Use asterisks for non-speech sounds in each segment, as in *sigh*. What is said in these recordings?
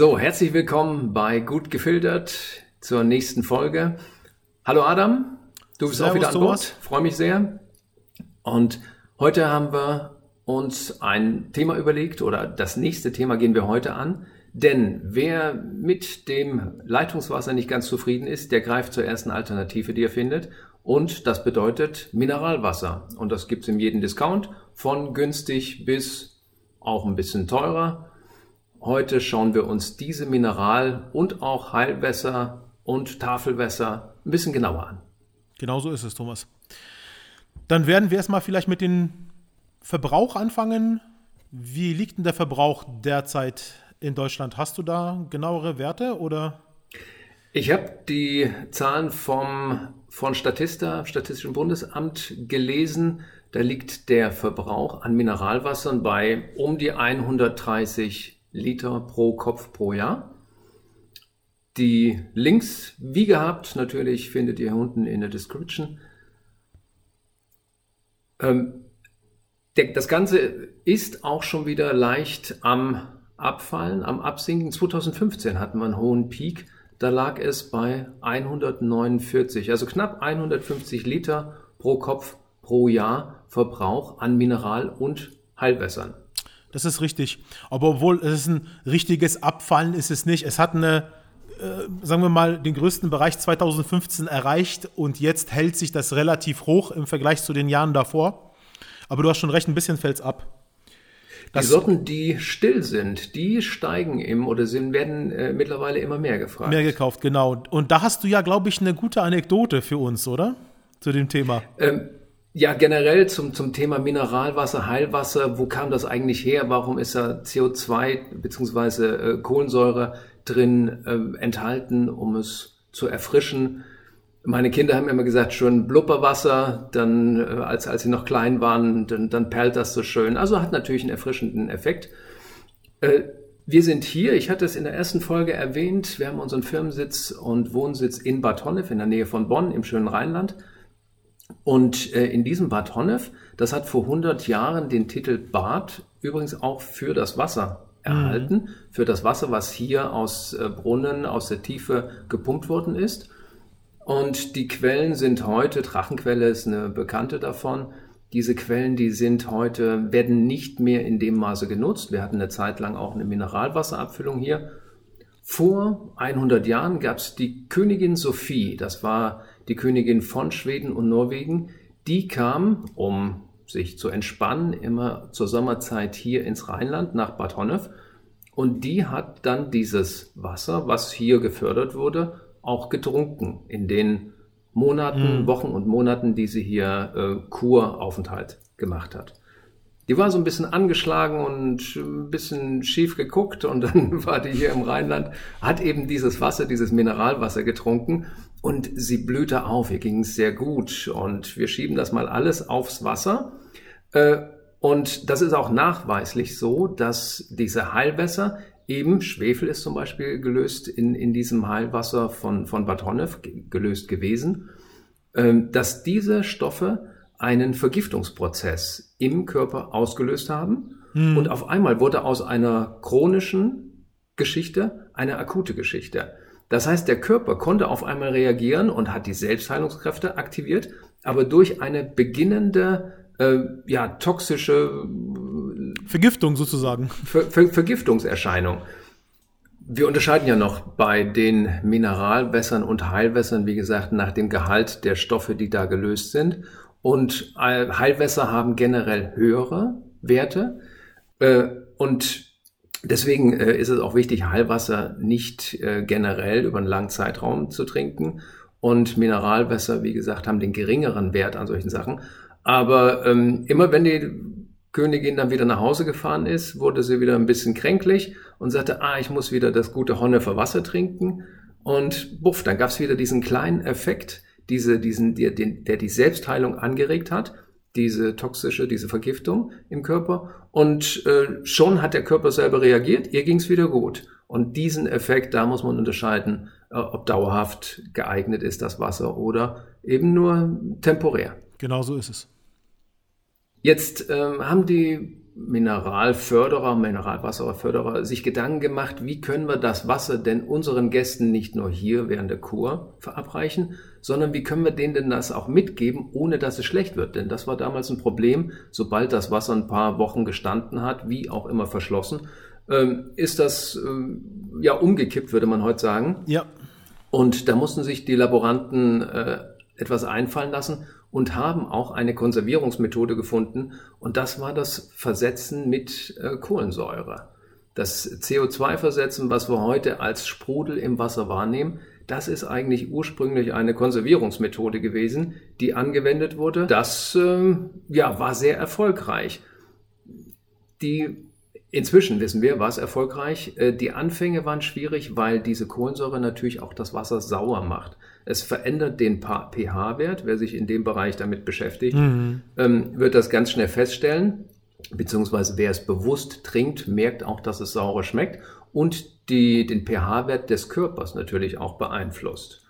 So, herzlich willkommen bei Gut gefiltert zur nächsten Folge. Hallo Adam, du bist Servus, auch wieder an Bord. Freue mich sehr. Und heute haben wir uns ein Thema überlegt oder das nächste Thema gehen wir heute an. Denn wer mit dem Leitungswasser nicht ganz zufrieden ist, der greift zur ersten Alternative, die er findet. Und das bedeutet Mineralwasser. Und das gibt's in jedem Discount, von günstig bis auch ein bisschen teurer. Heute schauen wir uns diese Mineral- und auch Heilwässer und Tafelwässer ein bisschen genauer an. Genau so ist es, Thomas. Dann werden wir erstmal vielleicht mit dem Verbrauch anfangen. Wie liegt denn der Verbrauch derzeit in Deutschland? Hast du da genauere Werte oder? Ich habe die Zahlen vom, von Statista, Statistischen Bundesamt gelesen. Da liegt der Verbrauch an Mineralwassern bei um die 130 Liter pro Kopf pro Jahr. Die Links, wie gehabt, natürlich findet ihr unten in der Description. Ähm, das Ganze ist auch schon wieder leicht am Abfallen, am Absinken. 2015 hatten wir einen hohen Peak. Da lag es bei 149, also knapp 150 Liter pro Kopf pro Jahr Verbrauch an Mineral- und Heilwässern. Das ist richtig. Aber obwohl es ein richtiges Abfallen ist es nicht. Es hat eine, äh, sagen wir mal, den größten Bereich 2015 erreicht und jetzt hält sich das relativ hoch im Vergleich zu den Jahren davor. Aber du hast schon recht, ein bisschen fällt es ab. Die Sorten, die still sind, die steigen im oder sind, werden äh, mittlerweile immer mehr gefragt. Mehr gekauft, genau. Und da hast du ja, glaube ich, eine gute Anekdote für uns, oder? Zu dem Thema. Ähm, ja, generell zum, zum Thema Mineralwasser, Heilwasser, wo kam das eigentlich her? Warum ist da CO2 bzw. Äh, Kohlensäure drin äh, enthalten, um es zu erfrischen? Meine Kinder haben immer gesagt, schön Blubberwasser, dann, äh, als, als sie noch klein waren, dann, dann perlt das so schön. Also hat natürlich einen erfrischenden Effekt. Äh, wir sind hier, ich hatte es in der ersten Folge erwähnt, wir haben unseren Firmensitz und Wohnsitz in Bad Honnef in der Nähe von Bonn im schönen Rheinland. Und äh, in diesem Bad Honnef, das hat vor 100 Jahren den Titel Bad übrigens auch für das Wasser erhalten, mhm. für das Wasser, was hier aus Brunnen, aus der Tiefe gepumpt worden ist. Und die Quellen sind heute, Drachenquelle ist eine bekannte davon, diese Quellen, die sind heute, werden nicht mehr in dem Maße genutzt. Wir hatten eine Zeit lang auch eine Mineralwasserabfüllung hier. Vor 100 Jahren gab es die Königin Sophie, das war die Königin von Schweden und Norwegen. Die kam, um sich zu entspannen, immer zur Sommerzeit hier ins Rheinland nach Bad Honnef. Und die hat dann dieses Wasser, was hier gefördert wurde, auch getrunken in den Monaten, mhm. Wochen und Monaten, die sie hier äh, Kuraufenthalt gemacht hat. Die war so ein bisschen angeschlagen und ein bisschen schief geguckt und dann *laughs* war die hier im Rheinland, hat eben dieses Wasser, dieses Mineralwasser getrunken und sie blühte auf. Ihr ging es sehr gut und wir schieben das mal alles aufs Wasser. Äh, und das ist auch nachweislich so, dass diese Heilwässer Eben, Schwefel ist zum Beispiel gelöst in, in diesem Heilwasser von, von Bad Honnef, gelöst gewesen, ähm, dass diese Stoffe einen Vergiftungsprozess im Körper ausgelöst haben. Hm. Und auf einmal wurde aus einer chronischen Geschichte eine akute Geschichte. Das heißt, der Körper konnte auf einmal reagieren und hat die Selbstheilungskräfte aktiviert, aber durch eine beginnende, äh, ja, toxische Vergiftung sozusagen. Ver Ver Vergiftungserscheinung. Wir unterscheiden ja noch bei den Mineralwässern und Heilwässern, wie gesagt, nach dem Gehalt der Stoffe, die da gelöst sind. Und Heilwässer haben generell höhere Werte. Äh, und deswegen äh, ist es auch wichtig, Heilwasser nicht äh, generell über einen langen Zeitraum zu trinken. Und Mineralwässer, wie gesagt, haben den geringeren Wert an solchen Sachen. Aber ähm, immer wenn die Königin dann wieder nach Hause gefahren ist, wurde sie wieder ein bisschen kränklich und sagte, ah, ich muss wieder das gute Honnefer Wasser trinken. Und buff, dann gab es wieder diesen kleinen Effekt, diese, diesen, der, den, der die Selbstheilung angeregt hat, diese toxische, diese Vergiftung im Körper. Und äh, schon hat der Körper selber reagiert, ihr ging es wieder gut. Und diesen Effekt, da muss man unterscheiden, äh, ob dauerhaft geeignet ist das Wasser oder eben nur temporär. Genau so ist es. Jetzt ähm, haben die Mineralförderer, Mineralwasserförderer sich Gedanken gemacht, wie können wir das Wasser denn unseren Gästen nicht nur hier während der Kur verabreichen, sondern wie können wir denen denn das auch mitgeben, ohne dass es schlecht wird. Denn das war damals ein Problem, sobald das Wasser ein paar Wochen gestanden hat, wie auch immer verschlossen, ähm, ist das ähm, ja umgekippt, würde man heute sagen. Ja. Und da mussten sich die Laboranten äh, etwas einfallen lassen und haben auch eine Konservierungsmethode gefunden und das war das Versetzen mit äh, Kohlensäure. Das CO2-Versetzen, was wir heute als Sprudel im Wasser wahrnehmen, das ist eigentlich ursprünglich eine Konservierungsmethode gewesen, die angewendet wurde. Das äh, ja, war sehr erfolgreich. Die Inzwischen wissen wir, war es erfolgreich. Äh, die Anfänge waren schwierig, weil diese Kohlensäure natürlich auch das Wasser sauer macht. Es verändert den pH-Wert. Wer sich in dem Bereich damit beschäftigt, mhm. Ähm, wird das ganz schnell feststellen. Beziehungsweise wer es bewusst trinkt, merkt auch, dass es sauer schmeckt und die, den pH-Wert des Körpers natürlich auch beeinflusst.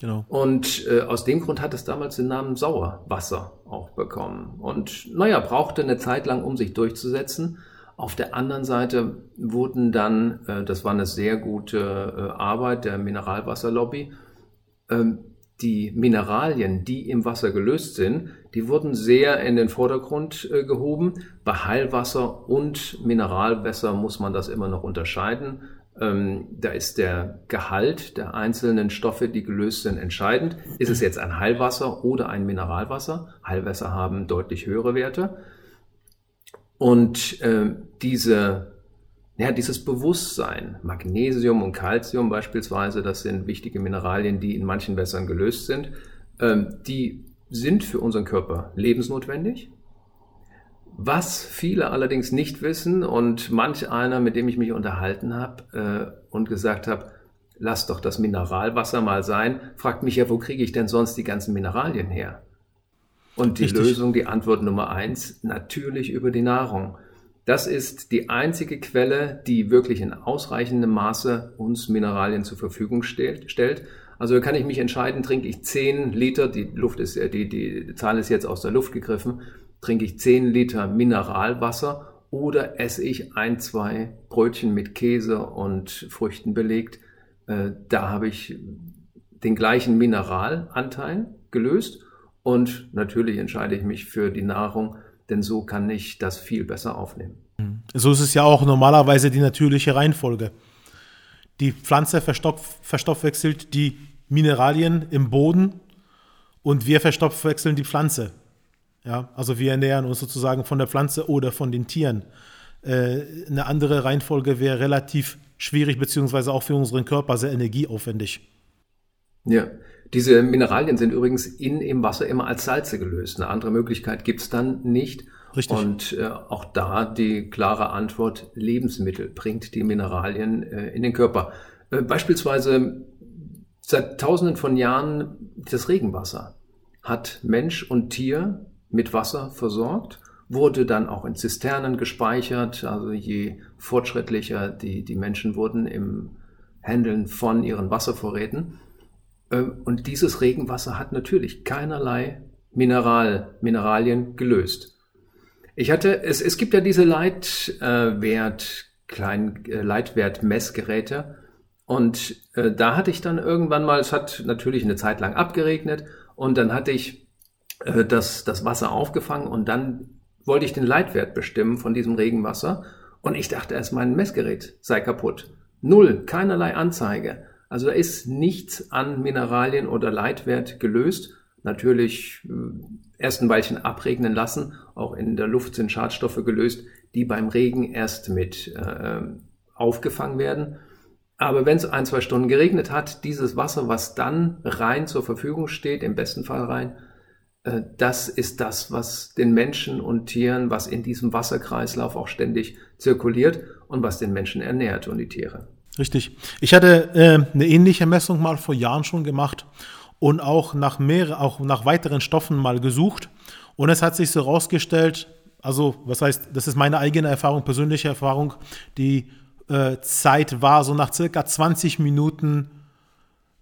Genau. Und äh, aus dem Grund hat es damals den Namen Sauerwasser auch bekommen. Und naja, brauchte eine Zeit lang, um sich durchzusetzen. Auf der anderen Seite wurden dann, äh, das war eine sehr gute äh, Arbeit der Mineralwasserlobby, ähm, die Mineralien, die im Wasser gelöst sind, die wurden sehr in den Vordergrund äh, gehoben. Bei Heilwasser und Mineralwässer muss man das immer noch unterscheiden. Ähm, da ist der Gehalt der einzelnen Stoffe, die gelöst sind, entscheidend. Ist es jetzt ein Heilwasser oder ein Mineralwasser? Heilwässer haben deutlich höhere Werte. Und äh, diese, ja, dieses Bewusstsein, Magnesium und Calcium beispielsweise, das sind wichtige Mineralien, die in manchen Wässern gelöst sind, äh, die sind für unseren Körper lebensnotwendig. Was viele allerdings nicht wissen und manch einer, mit dem ich mich unterhalten habe äh, und gesagt habe, lass doch das Mineralwasser mal sein, fragt mich ja, wo kriege ich denn sonst die ganzen Mineralien her? Und die Richtig. Lösung, die Antwort Nummer eins, natürlich über die Nahrung. Das ist die einzige Quelle, die wirklich in ausreichendem Maße uns Mineralien zur Verfügung stellt. Also kann ich mich entscheiden, trinke ich 10 Liter, die Luft ist, die, die Zahl ist jetzt aus der Luft gegriffen, trinke ich 10 Liter Mineralwasser oder esse ich ein, zwei Brötchen mit Käse und Früchten belegt. Äh, da habe ich den gleichen Mineralanteil gelöst und natürlich entscheide ich mich für die Nahrung, denn so kann ich das viel besser aufnehmen. Mhm. So ist es ja auch normalerweise die natürliche Reihenfolge. Die Pflanze verstoff, verstoffwechselt die Mineralien im Boden und wir verstoffwechseln die Pflanze. Ja, also wir ernähren uns sozusagen von der Pflanze oder von den Tieren. Äh, eine andere Reihenfolge wäre relativ schwierig, beziehungsweise auch für unseren Körper sehr energieaufwendig. Ja, diese Mineralien sind übrigens in im Wasser immer als Salze gelöst. Eine andere Möglichkeit gibt's dann nicht. Richtig. Und äh, auch da die klare Antwort, Lebensmittel bringt die Mineralien äh, in den Körper. Äh, beispielsweise seit tausenden von Jahren das Regenwasser hat Mensch und Tier mit Wasser versorgt, wurde dann auch in Zisternen gespeichert. Also je fortschrittlicher die, die Menschen wurden im Handeln von ihren Wasservorräten. Ähm, und dieses Regenwasser hat natürlich keinerlei Mineral, Mineralien gelöst. Ich hatte, es, es gibt ja diese Leitwert, kleinen Leitwert-Messgeräte. Und äh, da hatte ich dann irgendwann mal, es hat natürlich eine Zeit lang abgeregnet und dann hatte ich äh, das, das Wasser aufgefangen und dann wollte ich den Leitwert bestimmen von diesem Regenwasser und ich dachte erst, mein Messgerät sei kaputt. Null, keinerlei Anzeige. Also da ist nichts an Mineralien oder Leitwert gelöst. Natürlich äh, erst ein Weilchen abregnen lassen. Auch in der Luft sind Schadstoffe gelöst, die beim Regen erst mit äh, aufgefangen werden. Aber wenn es ein, zwei Stunden geregnet hat, dieses Wasser, was dann rein zur Verfügung steht, im besten Fall rein, äh, das ist das, was den Menschen und Tieren, was in diesem Wasserkreislauf auch ständig zirkuliert und was den Menschen ernährt und die Tiere. Richtig. Ich hatte äh, eine ähnliche Messung mal vor Jahren schon gemacht und auch nach mehreren, auch nach weiteren Stoffen mal gesucht. Und es hat sich so herausgestellt, also was heißt, das ist meine eigene Erfahrung, persönliche Erfahrung, die äh, Zeit war so nach circa 20 Minuten,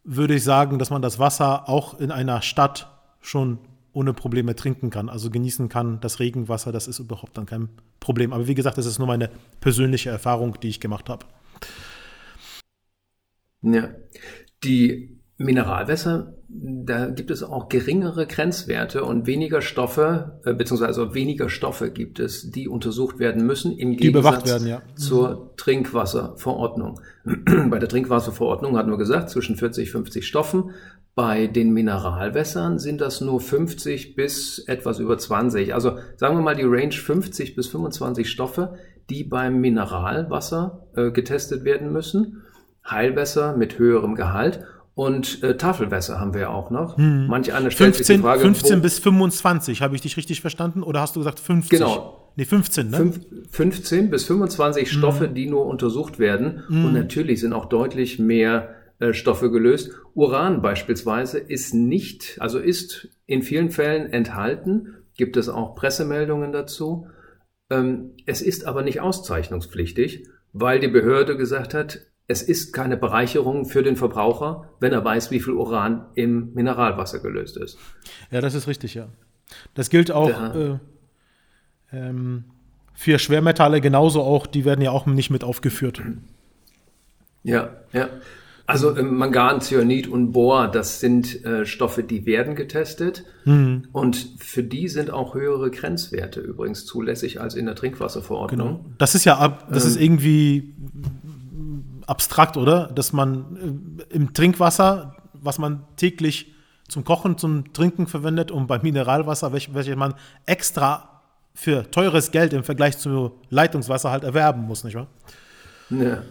würde ich sagen, dass man das Wasser auch in einer Stadt schon ohne Probleme trinken kann, also genießen kann, das Regenwasser, das ist überhaupt dann kein Problem. Aber wie gesagt, das ist nur meine persönliche Erfahrung, die ich gemacht habe. Ja, die Mineralwässer, da gibt es auch geringere Grenzwerte und weniger Stoffe, äh, beziehungsweise weniger Stoffe gibt es, die untersucht werden müssen, im Die bewacht Gegensatz werden, ja. zur Trinkwasserverordnung. *clears throat* Bei der Trinkwasserverordnung hatten wir gesagt, zwischen 40, 50 Stoffen. Bei den Mineralwässern sind das nur 50 bis etwas über 20. Also sagen wir mal die Range 50 bis 25 Stoffe, die beim Mineralwasser äh, getestet werden müssen. Heilwässer mit höherem Gehalt und äh, Tafelwässer haben wir ja auch noch. Hm. Manch einer stellt sich die 15, Frage, 15 wo, bis 25, habe ich dich richtig verstanden? Oder hast du gesagt 50? Genau. Nee, 15, ne? fünf- 15 bis 25 Hm. Stoffe, die nur untersucht werden. Und natürlich sind auch deutlich mehr äh, Stoffe gelöst. Uran beispielsweise ist nicht, also ist in vielen Fällen enthalten. Gibt es auch Pressemeldungen dazu. Ähm, es ist aber nicht auszeichnungspflichtig, weil die Behörde gesagt hat, es ist keine Bereicherung für den Verbraucher, wenn er weiß, wie viel Uran im Mineralwasser gelöst ist. Ja, das ist richtig, ja. Das gilt auch Ja. äh, ähm, für Schwermetalle genauso auch, die werden ja auch nicht mit aufgeführt. Ja, ja. Also ähm, Mangan, Cyanid und Bohr, das sind äh, Stoffe, die werden getestet. Und für die sind auch höhere Grenzwerte übrigens zulässig als in der Trinkwasserverordnung. Genau. Das ist ja ab, das ist irgendwie abstrakt, oder? Dass man äh, im Trinkwasser, was man täglich zum Kochen, zum Trinken verwendet und beim Mineralwasser, welch- welches man extra für teures Geld im Vergleich zu Leitungswasser halt erwerben muss, nicht wahr? Ja.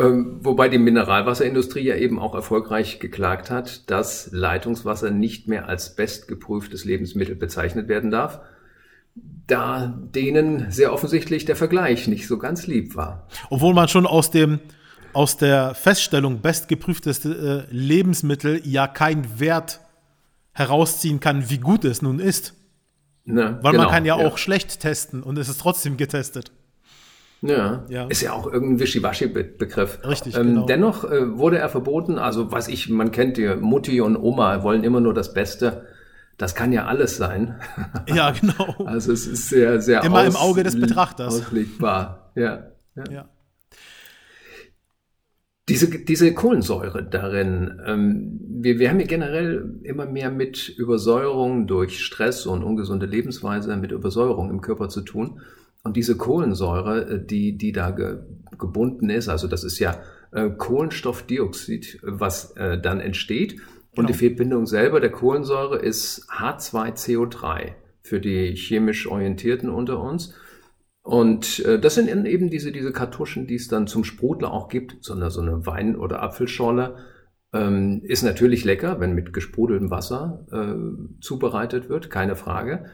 Ähm, wobei die Mineralwasserindustrie ja eben auch erfolgreich geklagt hat, dass Leitungswasser nicht mehr als bestgeprüftes Lebensmittel bezeichnet werden darf, da denen sehr offensichtlich der Vergleich nicht so ganz lieb war. Obwohl man schon aus dem aus der Feststellung bestgeprüftes äh, Lebensmittel ja keinen Wert herausziehen kann, wie gut es nun ist. Ne, Weil genau, man kann ja, auch schlecht testen und es ist trotzdem getestet. Ja, Ja. ist ja auch irgendein Wischiwaschi-Begriff. Richtig, Ähm, genau. Dennoch äh, wurde er verboten, also was ich, man kennt die Mutti und Oma wollen immer nur das Beste. Das kann ja alles sein. Ja, *laughs* genau. Also es ist sehr, sehr Immer im Auge des Betrachters. Auslegbar, ja. ja. Ja. Diese, diese Kohlensäure darin, ähm, wir, wir haben ja generell immer mehr mit Übersäuerung durch Stress und ungesunde Lebensweise, mit Übersäuerung im Körper zu tun. Und diese Kohlensäure, äh, die, die da ge, gebunden ist, also das ist ja äh, Kohlenstoffdioxid, was äh, dann entsteht. Und Genau. die Verbindung selber der Kohlensäure ist H2CO3 für die chemisch Orientierten unter uns. Und äh, das sind eben diese, diese Kartuschen, die es dann zum Sprudler auch gibt, sondern so eine Wein- oder Apfelschorle. Ähm, ist natürlich lecker, wenn mit gesprudeltem Wasser äh, zubereitet wird, keine Frage.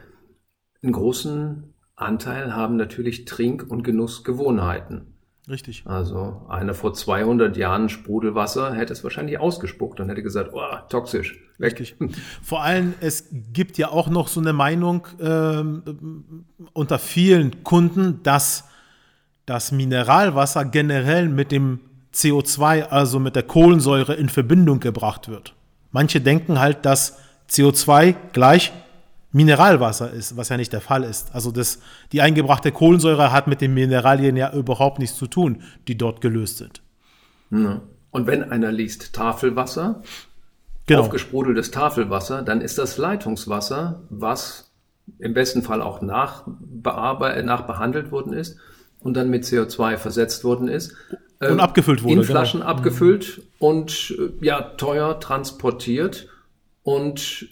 Einen großen Anteil haben natürlich Trink- und Genussgewohnheiten. Richtig. Also einer vor 200 Jahren Sprudelwasser hätte es wahrscheinlich ausgespuckt und hätte gesagt, oh, toxisch, weg. Richtig. Vor allem, es gibt ja auch noch so eine Meinung ähm, unter vielen Kunden, dass das Mineralwasser generell mit dem CO2, also mit der Kohlensäure, in Verbindung gebracht wird. Manche denken halt, dass CO2 gleich Mineralwasser ist, was ja nicht der Fall ist. Also das, die eingebrachte Kohlensäure hat mit den Mineralien ja überhaupt nichts zu tun, die dort gelöst sind. Und wenn einer liest Tafelwasser, Genau. aufgesprudeltes Tafelwasser, dann ist das Leitungswasser, was im besten Fall auch nachbehandelt worden ist und dann mit CO2 versetzt worden ist. Und abgefüllt wurde, In genau. Flaschen abgefüllt und äh, ja, teuer transportiert. Und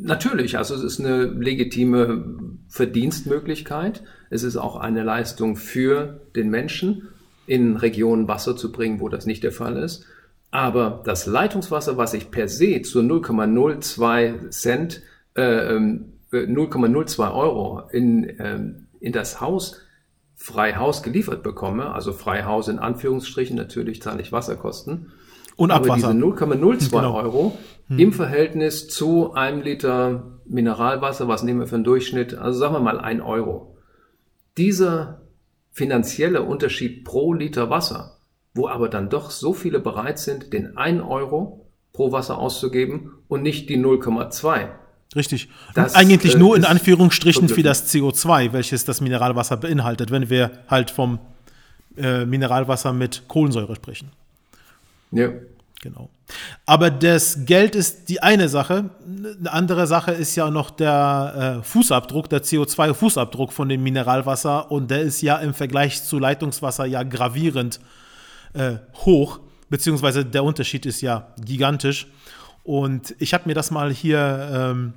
natürlich, also es ist eine legitime Verdienstmöglichkeit. Es ist auch eine Leistung für den Menschen, in Regionen Wasser zu bringen, wo das nicht der Fall ist. Aber das Leitungswasser, was ich per se zu 0,02 Cent, äh, ähm, äh, 0,02 Euro in, ähm, in das Haus, frei Haus geliefert bekomme, also frei Haus in Anführungsstrichen, natürlich zahle ich Wasserkosten. Und Aber diese Abwasser. *laughs* 0,02 Genau. Euro im Verhältnis zu einem Liter Mineralwasser, was nehmen wir für einen Durchschnitt? Also sagen wir mal ein Euro. Dieser finanzielle Unterschied pro Liter Wasser, wo aber dann doch so viele bereit sind, den 1 Euro pro Wasser auszugeben und nicht die 0,2, Richtig. Das, eigentlich äh, nur in Anführungsstrichen für das CO2, welches das Mineralwasser beinhaltet, wenn wir halt vom äh, Mineralwasser mit Kohlensäure sprechen. Ja. Genau. Aber das Geld ist die eine Sache. Eine andere Sache ist ja noch der äh, Fußabdruck, der CO2-Fußabdruck von dem Mineralwasser. Und der ist ja im Vergleich zu Leitungswasser ja gravierend äh, hoch, beziehungsweise der Unterschied ist ja gigantisch. Und ich habe mir das mal hier ähm,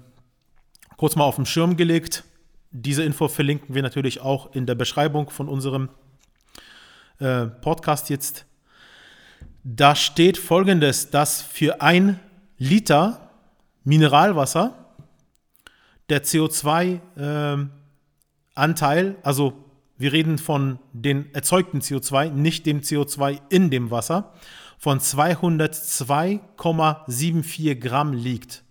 kurz mal auf den Schirm gelegt. Diese Info verlinken wir natürlich auch in der Beschreibung von unserem äh, Podcast jetzt. Da steht folgendes, dass für ein Liter Mineralwasser der CO2-Anteil, äh, also wir reden von den erzeugten CO2, nicht dem CO2 in dem Wasser, von 202,74 Gramm liegt.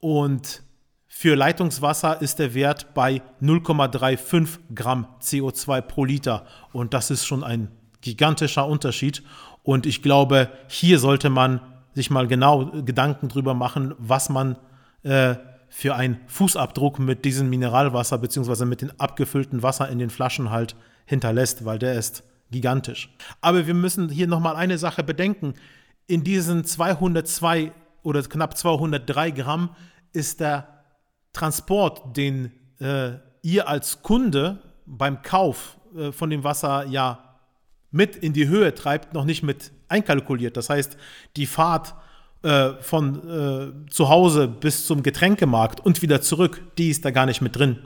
Und für Leitungswasser ist der Wert bei 0,35 Gramm CO2 pro Liter. Und das ist schon ein gigantischer Unterschied. Und ich glaube, hier sollte man sich mal genau Gedanken drüber machen, was man äh, für einen Fußabdruck mit diesem Mineralwasser bzw. mit dem abgefüllten Wasser in den Flaschen halt hinterlässt, weil der ist gigantisch. Aber wir müssen hier nochmal eine Sache bedenken. In diesen 202 oder knapp 203 Gramm ist der Transport, den äh, ihr als Kunde beim Kauf äh, von dem Wasser ja mit in die Höhe treibt, noch nicht mit einkalkuliert. Das heißt, die Fahrt äh, von äh, zu Hause bis zum Getränkemarkt und wieder zurück, die ist da gar nicht mit drin.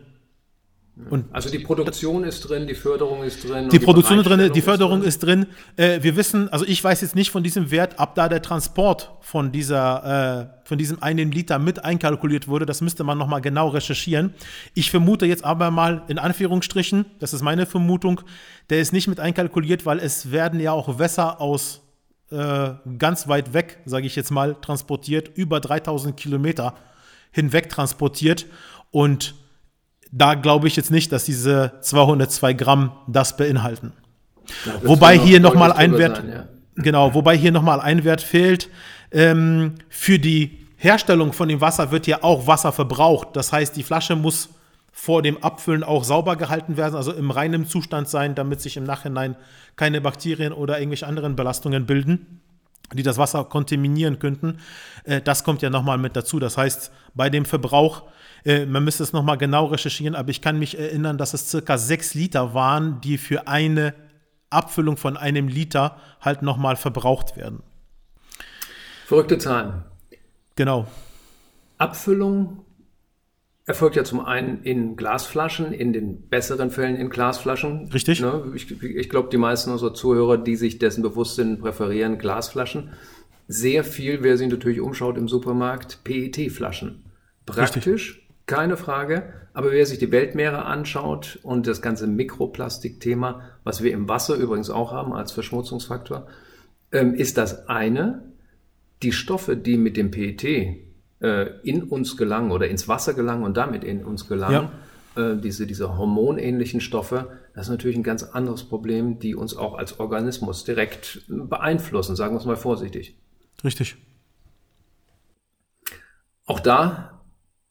Und also die Produktion ist drin, die Förderung ist drin. Die, die Produktion ist drin, die Förderung ist drin. Ist drin. Äh, wir wissen, also ich weiß jetzt nicht von diesem Wert, ab da der Transport von dieser, äh, von diesem einen Liter mit einkalkuliert wurde. Das müsste man nochmal genau recherchieren. Ich vermute jetzt aber mal in Anführungsstrichen, das ist meine Vermutung, der ist nicht mit einkalkuliert, weil es werden ja auch Wässer aus äh, ganz weit weg, sage ich jetzt mal, transportiert, über 3000 Kilometer hinweg transportiert und da glaube ich jetzt nicht, dass diese 202 Gramm das beinhalten. Ja, das wobei hier nochmal ein Wert, sein, ja. genau, wobei hier nochmal ein Wert fehlt. Ähm, für die Herstellung von dem Wasser wird ja auch Wasser verbraucht. Das heißt, die Flasche muss vor dem Abfüllen auch sauber gehalten werden, also im reinen Zustand sein, damit sich im Nachhinein keine Bakterien oder irgendwelche anderen Belastungen bilden, die das Wasser kontaminieren könnten. Äh, das kommt ja nochmal mit dazu. Das heißt, bei dem Verbrauch äh, man müsste es nochmal genau recherchieren, aber ich kann mich erinnern, dass es circa sechs Liter waren, die für eine Abfüllung von einem Liter halt nochmal verbraucht werden. Verrückte Zahlen. Genau. Abfüllung erfolgt ja zum einen in Glasflaschen, in den besseren Fällen in Glasflaschen. Richtig. Ne? Ich, ich glaube, die meisten unserer Zuhörer, die sich dessen bewusst sind, präferieren Glasflaschen. Sehr viel, wer sich natürlich umschaut im Supermarkt, PET-Flaschen. Praktisch, Richtig. Keine Frage. Aber wer sich die Weltmeere anschaut und das ganze Mikroplastikthema, was wir im Wasser übrigens auch haben als Verschmutzungsfaktor, ähm, ist das eine. Die Stoffe, die mit dem PET äh, in uns gelangen oder ins Wasser gelangen und damit in uns gelangen, ja. äh, diese, diese hormonähnlichen Stoffe, das ist natürlich ein ganz anderes Problem, die uns auch als Organismus direkt beeinflussen, sagen wir es mal vorsichtig. Richtig. Auch da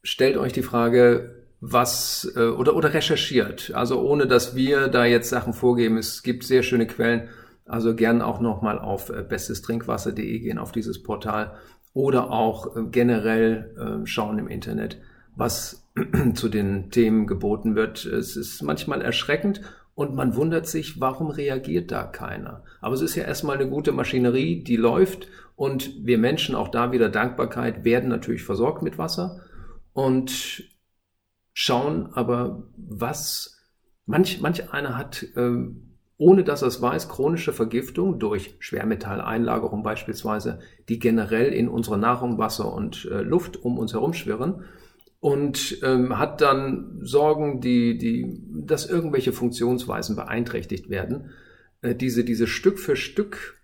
stellt euch die Frage, was äh, oder oder recherchiert. Also ohne dass wir da jetzt Sachen vorgeben. Es gibt sehr schöne Quellen. Also gern auch nochmal auf äh, bestestrinkwasser.de gehen auf dieses Portal oder auch äh, generell schauen im Internet, was *clears throat* zu den Themen geboten wird. Es ist manchmal erschreckend und man wundert sich, warum reagiert da keiner. Aber es ist ja erstmal eine gute Maschinerie, die läuft und wir Menschen, auch da wieder Dankbarkeit, werden natürlich versorgt mit Wasser und schauen aber, was manch, manch einer hat, äh, ohne dass er es weiß, chronische Vergiftung durch Schwermetalleinlagerung beispielsweise, die generell in unserer Nahrung, Wasser und äh, Luft um uns herum schwirren und ähm, hat dann Sorgen, die, die, dass irgendwelche Funktionsweisen beeinträchtigt werden. Äh, diese, diese Stück für Stück,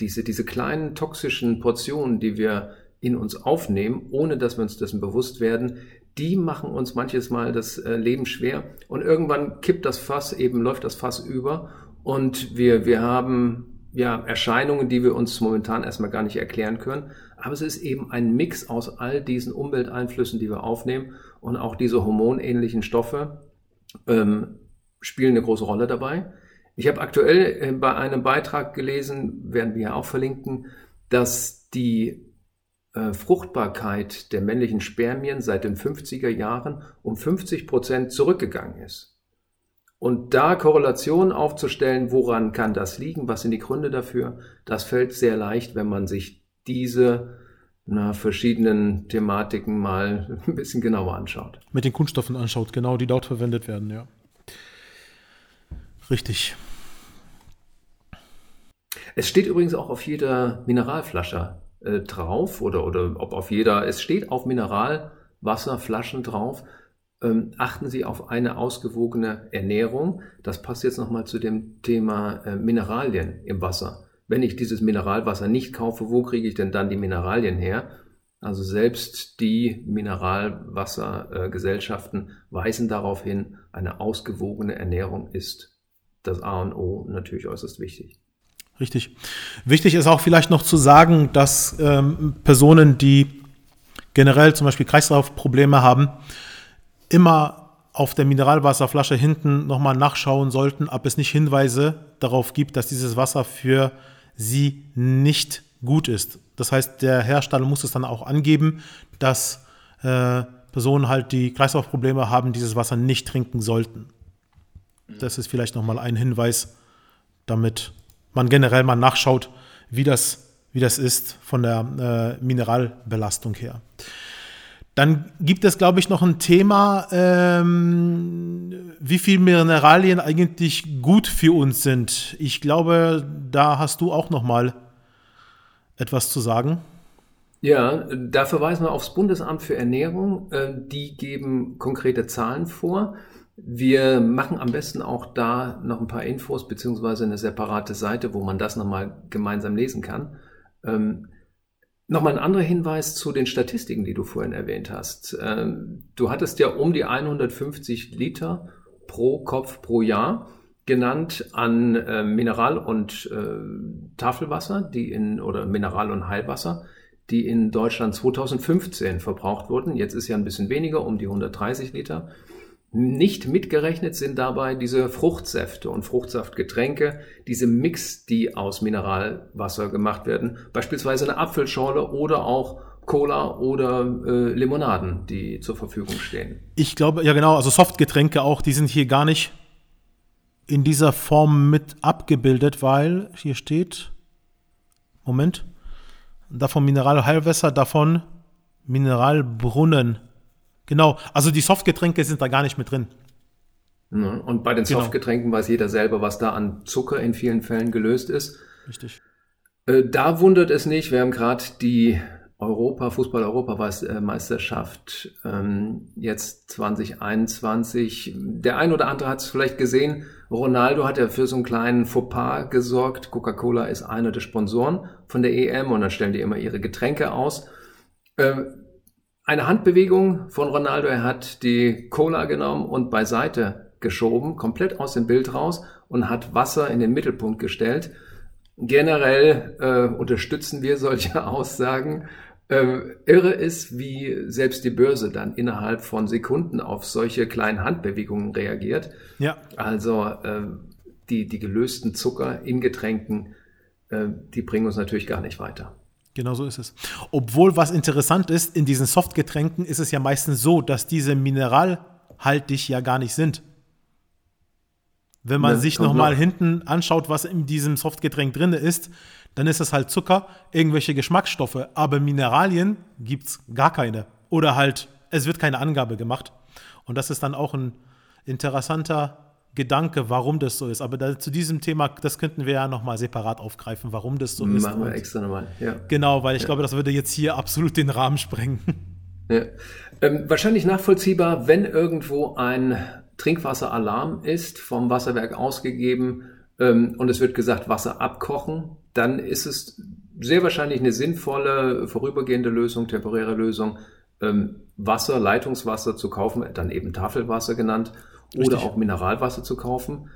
diese, diese kleinen toxischen Portionen, die wir in uns aufnehmen, ohne dass wir uns dessen bewusst werden, die machen uns manches Mal das äh, Leben schwer und irgendwann kippt das Fass, eben läuft das Fass über und wir, wir haben ja, Erscheinungen, die wir uns momentan erstmal gar nicht erklären können. Aber es ist eben ein Mix aus all diesen Umwelteinflüssen, die wir aufnehmen und auch diese hormonähnlichen Stoffe ähm, spielen eine große Rolle dabei. Ich habe aktuell äh, bei einem Beitrag gelesen, werden wir ja auch verlinken, dass die Fruchtbarkeit der männlichen Spermien seit den 50er Jahren um 50 Prozent zurückgegangen ist. Und da Korrelationen aufzustellen, woran kann das liegen, was sind die Gründe dafür, das fällt sehr leicht, wenn man sich diese na, verschiedenen Thematiken mal *laughs* ein bisschen genauer anschaut. Mit den Kunststoffen anschaut, genau, die dort verwendet werden, ja. Richtig. Es steht übrigens auch auf jeder Mineralflasche äh, drauf oder, oder ob auf jeder, es steht auf Mineralwasserflaschen drauf, ähm, achten Sie auf eine ausgewogene Ernährung. Das passt jetzt nochmal zu dem Thema äh, Mineralien im Wasser. Wenn ich dieses Mineralwasser nicht kaufe, wo kriege ich denn dann die Mineralien her? Also selbst die Mineralwassergesellschaften äh, weisen darauf hin, eine ausgewogene Ernährung ist das A und O natürlich äußerst wichtig. Richtig. Wichtig ist auch vielleicht noch zu sagen, dass ähm, Personen, die generell zum Beispiel Kreislaufprobleme haben, immer auf der Mineralwasserflasche hinten nochmal nachschauen sollten, ob es nicht Hinweise darauf gibt, dass dieses Wasser für sie nicht gut ist. Das heißt, der Hersteller muss es dann auch angeben, dass äh, Personen halt, die Kreislaufprobleme haben, dieses Wasser nicht trinken sollten. Das ist vielleicht nochmal ein Hinweis, damit man generell mal nachschaut, wie das, wie das ist von der äh, Mineralbelastung her. Dann gibt es, glaube ich, noch ein Thema, ähm, wie viel Mineralien eigentlich gut für uns sind. Ich glaube, da hast du auch noch mal etwas zu sagen. Ja, da verweisen wir aufs Bundesamt für Ernährung. Äh, die geben konkrete Zahlen vor. Wir machen am besten auch da noch ein paar Infos beziehungsweise eine separate Seite, wo man das nochmal gemeinsam lesen kann. Ähm, Nochmal ein anderer Hinweis zu den Statistiken, die du vorhin erwähnt hast. Ähm, du hattest ja um die 150 Liter pro Kopf pro Jahr genannt an äh, Mineral- und äh, Tafelwasser, die in oder Mineral- und Heilwasser, die in Deutschland 2015 verbraucht wurden. Jetzt ist ja ein bisschen weniger, um die 130 Liter. Nicht mitgerechnet sind dabei diese Fruchtsäfte und Fruchtsaftgetränke, diese Mix, die aus Mineralwasser gemacht werden, beispielsweise eine Apfelschorle oder auch Cola oder äh, Limonaden, die zur Verfügung stehen. Ich glaube, ja genau, also Softgetränke auch, die sind hier gar nicht in dieser Form mit abgebildet, weil hier steht, Moment, davon Mineralheilwässer, davon Mineralbrunnen. Genau, also die Softgetränke sind da gar nicht mit drin. Und bei den genau. Softgetränken weiß jeder selber, was da an Zucker in vielen Fällen gelöst ist. Richtig. Äh, da wundert es nicht, wir haben gerade die Europa, Fußball-Europameisterschaft ähm, jetzt 2021. Der ein oder andere hat es vielleicht gesehen, Ronaldo hat ja für so einen kleinen Fauxpas gesorgt. Coca-Cola ist einer der Sponsoren von der EM und dann stellen die immer ihre Getränke aus. Ähm, eine Handbewegung von Ronaldo. Er hat die Cola genommen und beiseite geschoben, komplett aus dem Bild raus und hat Wasser in den Mittelpunkt gestellt. Generell äh, unterstützen wir solche *laughs* Aussagen. Äh, irre ist, wie selbst die Börse dann innerhalb von Sekunden auf solche kleinen Handbewegungen reagiert. Ja. Also äh, die, die gelösten Zucker in Getränken, äh, die bringen uns natürlich gar nicht weiter. Genau so ist es. Obwohl, was interessant ist, in diesen Softgetränken ist es ja meistens so, dass diese mineralhaltig ja gar nicht sind. Wenn man ja, sich nochmal noch. hinten anschaut, was in diesem Softgetränk drin ist, dann ist es halt Zucker, irgendwelche Geschmacksstoffe, aber Mineralien gibt es gar keine. Oder halt, es wird keine Angabe gemacht. Und das ist dann auch ein interessanter Gedanke, warum das so ist. Aber da, zu diesem Thema, das könnten wir ja nochmal separat aufgreifen, warum das so Machen ist. Machen wir extra nochmal, ja. Genau, weil ich ja. glaube, das würde jetzt hier absolut den Rahmen sprengen. *laughs* Ja. Ähm, wahrscheinlich nachvollziehbar, wenn irgendwo ein Trinkwasseralarm ist, vom Wasserwerk ausgegeben ähm, und es wird gesagt, Wasser abkochen, dann ist es sehr wahrscheinlich eine sinnvolle, vorübergehende Lösung, temporäre Lösung, ähm, Wasser, Leitungswasser zu kaufen, dann eben Tafelwasser genannt Richtig. oder auch Mineralwasser zu kaufen.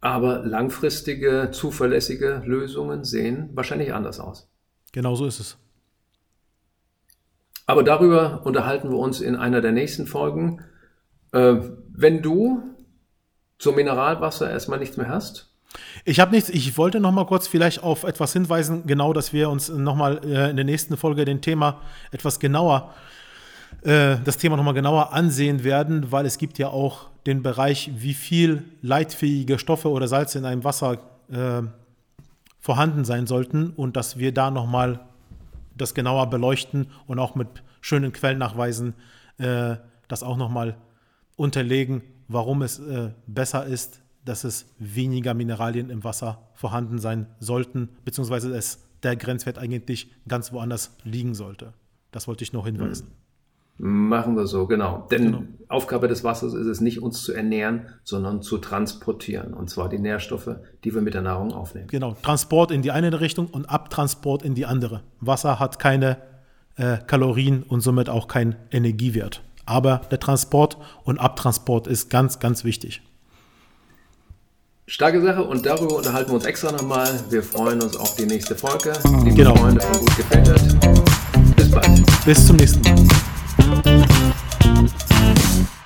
Aber langfristige, zuverlässige Lösungen sehen wahrscheinlich anders aus. Genau so ist es. Aber darüber unterhalten wir uns in einer der nächsten Folgen. Äh, wenn du zum Mineralwasser erstmal nichts mehr hast, ich habe nichts, ich wollte noch mal kurz vielleicht auf etwas hinweisen, genau, dass wir uns noch mal äh, in der nächsten Folge den Thema etwas genauer, äh, das Thema noch mal genauer ansehen werden, weil es gibt ja auch den Bereich, wie viel leitfähige Stoffe oder Salze in einem Wasser äh, vorhanden sein sollten und dass wir da noch mal das genauer beleuchten und auch mit schönen Quellennachweisen äh, das auch noch mal unterlegen, warum es äh, besser ist, dass es weniger Mineralien im Wasser vorhanden sein sollten, beziehungsweise es der Grenzwert eigentlich ganz woanders liegen sollte. Das wollte ich noch hinweisen. Machen wir so, genau. Denn genau. Aufgabe des Wassers ist es nicht, uns zu ernähren, sondern zu transportieren. Und zwar die Nährstoffe, die wir mit der Nahrung aufnehmen. Genau. Transport in die eine Richtung und Abtransport in die andere. Wasser hat keine äh, Kalorien und somit auch keinen Energiewert. Aber der Transport und Abtransport ist ganz, ganz wichtig. Starke Sache und darüber unterhalten wir uns extra nochmal. Wir freuen uns auf die nächste Folge. Liebe genau. Freunde von Gut gefiltert. Bis bald. Bis zum nächsten Mal. Thank you.